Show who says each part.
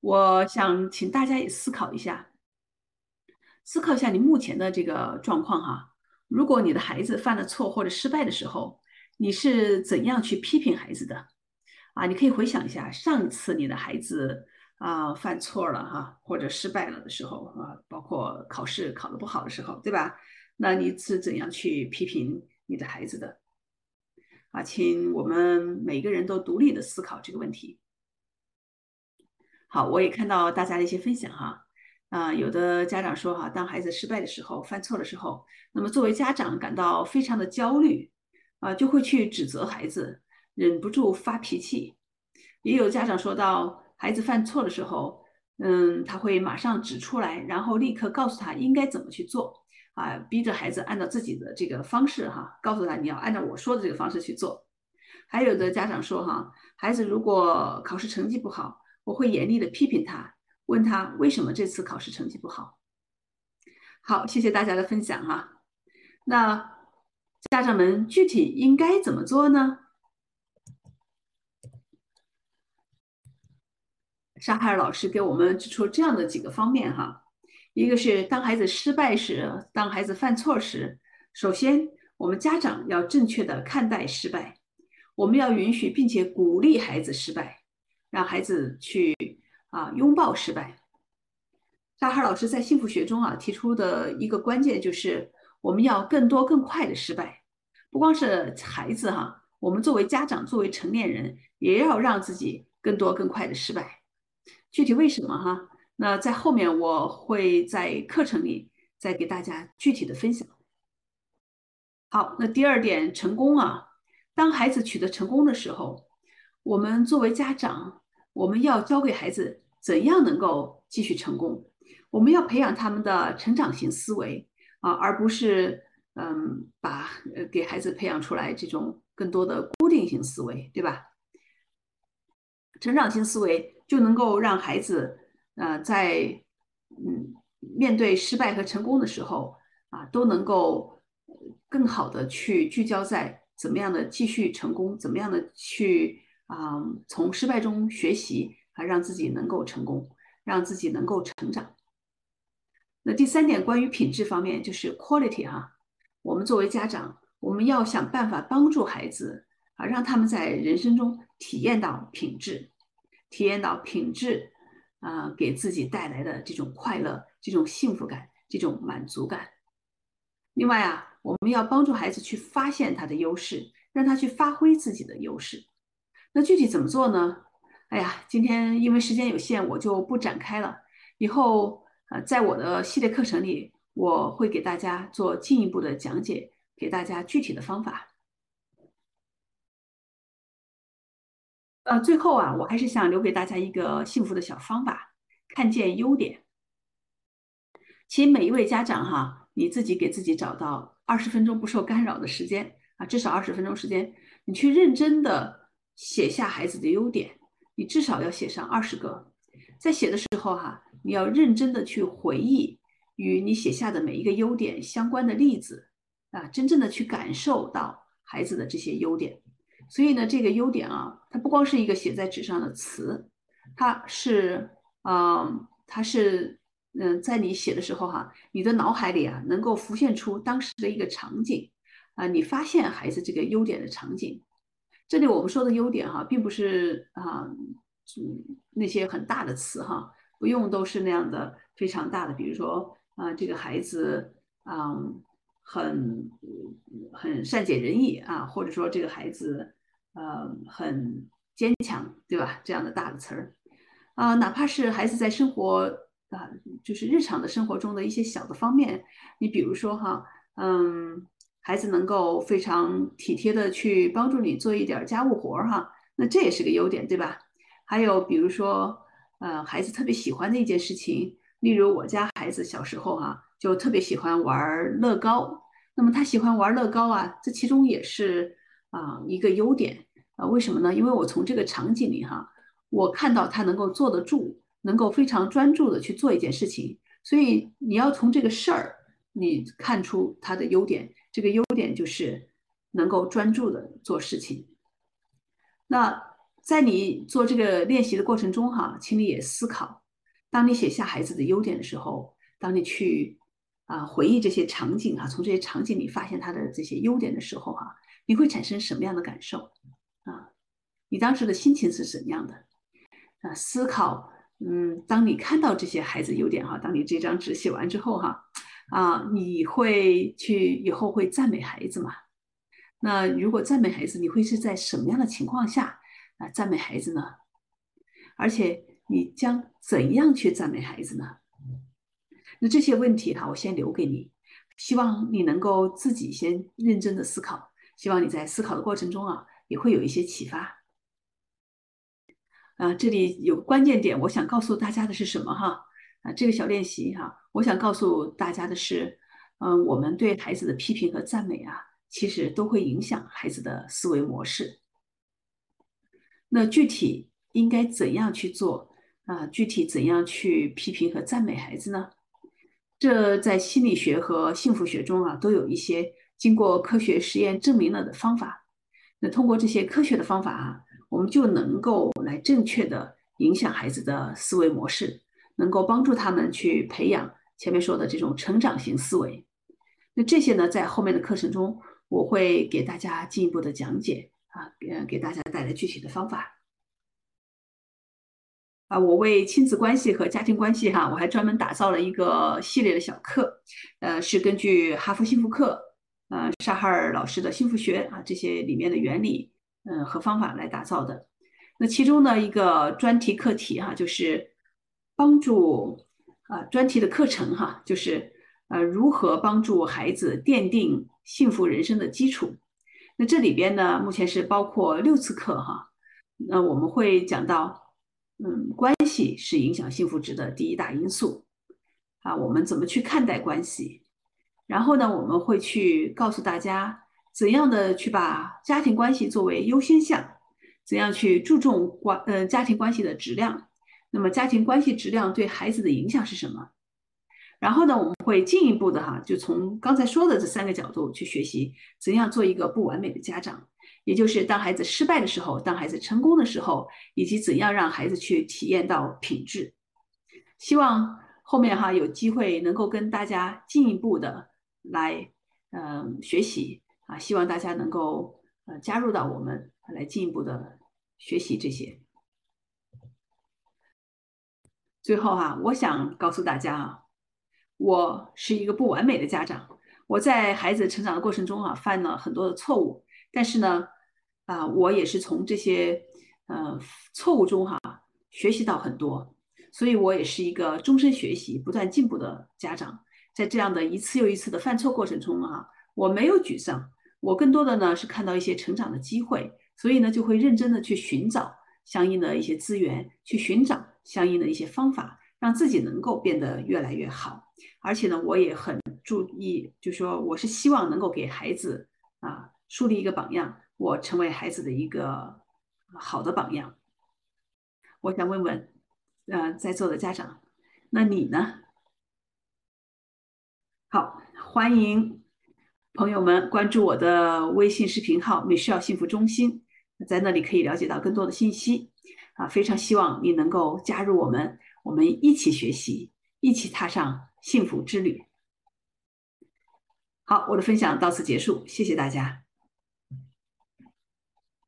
Speaker 1: 我想请大家也思考一下，思考一下你目前的这个状况哈。如果你的孩子犯了错或者失败的时候，你是怎样去批评孩子的？啊，你可以回想一下上次你的孩子啊犯错了哈，或者失败了的时候啊，包括考试考得不好的时候，对吧？那你是怎样去批评你的孩子的？啊，请我们每个人都独立的思考这个问题。好，我也看到大家的一些分享哈。啊，有的家长说哈，当孩子失败的时候、犯错的时候，那么作为家长感到非常的焦虑，啊，就会去指责孩子，忍不住发脾气。也有家长说到，孩子犯错的时候，嗯，他会马上指出来，然后立刻告诉他应该怎么去做，啊，逼着孩子按照自己的这个方式哈，告诉他你要按照我说的这个方式去做。还有的家长说哈，孩子如果考试成绩不好，我会严厉的批评他。问他为什么这次考试成绩不好？好，谢谢大家的分享哈。那家长们具体应该怎么做呢？沙海尔老师给我们指出这样的几个方面哈。一个是当孩子失败时，当孩子犯错时，首先我们家长要正确的看待失败，我们要允许并且鼓励孩子失败，让孩子去。啊，拥抱失败。大哈老师在幸福学中啊提出的一个关键就是，我们要更多更快的失败。不光是孩子哈，我们作为家长，作为成年人，也要让自己更多更快的失败。具体为什么哈？那在后面我会在课程里再给大家具体的分享。好，那第二点，成功啊，当孩子取得成功的时候，我们作为家长。我们要教给孩子怎样能够继续成功，我们要培养他们的成长型思维啊，而不是嗯把呃给孩子培养出来这种更多的固定型思维，对吧？成长型思维就能够让孩子呃在嗯面对失败和成功的时候啊，都能够更好的去聚焦在怎么样的继续成功，怎么样的去。啊，从失败中学习啊，让自己能够成功，让自己能够成长。那第三点，关于品质方面，就是 quality 哈。我们作为家长，我们要想办法帮助孩子啊，让他们在人生中体验到品质，体验到品质啊，给自己带来的这种快乐、这种幸福感、这种满足感。另外啊，我们要帮助孩子去发现他的优势，让他去发挥自己的优势。那具体怎么做呢？哎呀，今天因为时间有限，我就不展开了。以后呃，在我的系列课程里，我会给大家做进一步的讲解，给大家具体的方法。呃，最后啊，我还是想留给大家一个幸福的小方法：看见优点。请每一位家长哈，你自己给自己找到二十分钟不受干扰的时间啊，至少二十分钟时间，你去认真的。写下孩子的优点，你至少要写上二十个。在写的时候哈，你要认真的去回忆与你写下的每一个优点相关的例子啊，真正的去感受到孩子的这些优点。所以呢，这个优点啊，它不光是一个写在纸上的词，它是，嗯，它是，嗯，在你写的时候哈，你的脑海里啊，能够浮现出当时的一个场景啊，你发现孩子这个优点的场景。这里我们说的优点哈，并不是啊，嗯，那些很大的词哈，不用都是那样的非常大的。比如说啊，这个孩子啊，很很善解人意啊，或者说这个孩子呃很坚强，对吧？这样的大的词儿啊，哪怕是孩子在生活啊，就是日常的生活中的一些小的方面，你比如说哈，嗯。孩子能够非常体贴的去帮助你做一点家务活儿哈，那这也是个优点，对吧？还有比如说，呃，孩子特别喜欢的一件事情，例如我家孩子小时候哈就特别喜欢玩乐高，那么他喜欢玩乐高啊，这其中也是啊一个优点啊，为什么呢？因为我从这个场景里哈，我看到他能够坐得住，能够非常专注的去做一件事情，所以你要从这个事儿你看出他的优点。这个优点就是能够专注的做事情。那在你做这个练习的过程中，哈，请你也思考，当你写下孩子的优点的时候，当你去啊回忆这些场景啊，从这些场景里发现他的这些优点的时候，哈，你会产生什么样的感受啊？你当时的心情是怎样的？啊，思考，嗯，当你看到这些孩子优点哈，当你这张纸写完之后哈，啊你会去以后会赞美孩子吗？那如果赞美孩子，你会是在什么样的情况下啊赞美孩子呢？而且你将怎样去赞美孩子呢？那这些问题哈，我先留给你，希望你能够自己先认真的思考，希望你在思考的过程中啊，也会有一些启发。啊，这里有关键点，我想告诉大家的是什么哈？啊，这个小练习哈，我想告诉大家的是，嗯，我们对孩子的批评和赞美啊，其实都会影响孩子的思维模式。那具体应该怎样去做啊？具体怎样去批评和赞美孩子呢？这在心理学和幸福学中啊，都有一些经过科学实验证明了的方法。那通过这些科学的方法啊。我们就能够来正确的影响孩子的思维模式，能够帮助他们去培养前面说的这种成长型思维。那这些呢，在后面的课程中，我会给大家进一步的讲解啊，给给大家带来具体的方法。啊，我为亲子关系和家庭关系哈，我还专门打造了一个系列的小课，呃，是根据哈佛幸福课，呃，沙哈尔老师的幸福学啊这些里面的原理。嗯，和方法来打造的。那其中呢，一个专题课题哈，就是帮助啊专题的课程哈，就是呃如何帮助孩子奠定幸福人生的基础。那这里边呢，目前是包括六次课哈。那我们会讲到，嗯，关系是影响幸福值的第一大因素啊。我们怎么去看待关系？然后呢，我们会去告诉大家。怎样的去把家庭关系作为优先项？怎样去注重关呃家庭关系的质量？那么家庭关系质量对孩子的影响是什么？然后呢，我们会进一步的哈，就从刚才说的这三个角度去学习怎样做一个不完美的家长，也就是当孩子失败的时候，当孩子成功的时候，以及怎样让孩子去体验到品质。希望后面哈有机会能够跟大家进一步的来嗯学习。啊，希望大家能够呃加入到我们来进一步的学习这些。最后哈，我想告诉大家啊，我是一个不完美的家长，我在孩子成长的过程中啊犯了很多的错误，但是呢，啊我也是从这些呃错误中哈学习到很多，所以我也是一个终身学习、不断进步的家长。在这样的一次又一次的犯错过程中啊，我没有沮丧。我更多的呢是看到一些成长的机会，所以呢就会认真的去寻找相应的一些资源，去寻找相应的一些方法，让自己能够变得越来越好。而且呢，我也很注意，就说我是希望能够给孩子啊树立一个榜样，我成为孩子的一个好的榜样。我想问问，呃，在座的家长，那你呢？好，欢迎。朋友们，关注我的微信视频号“美少幸福中心”，在那里可以了解到更多的信息。啊，非常希望你能够加入我们，我们一起学习，一起踏上幸福之旅。好，我的分享到此结束，谢谢大家。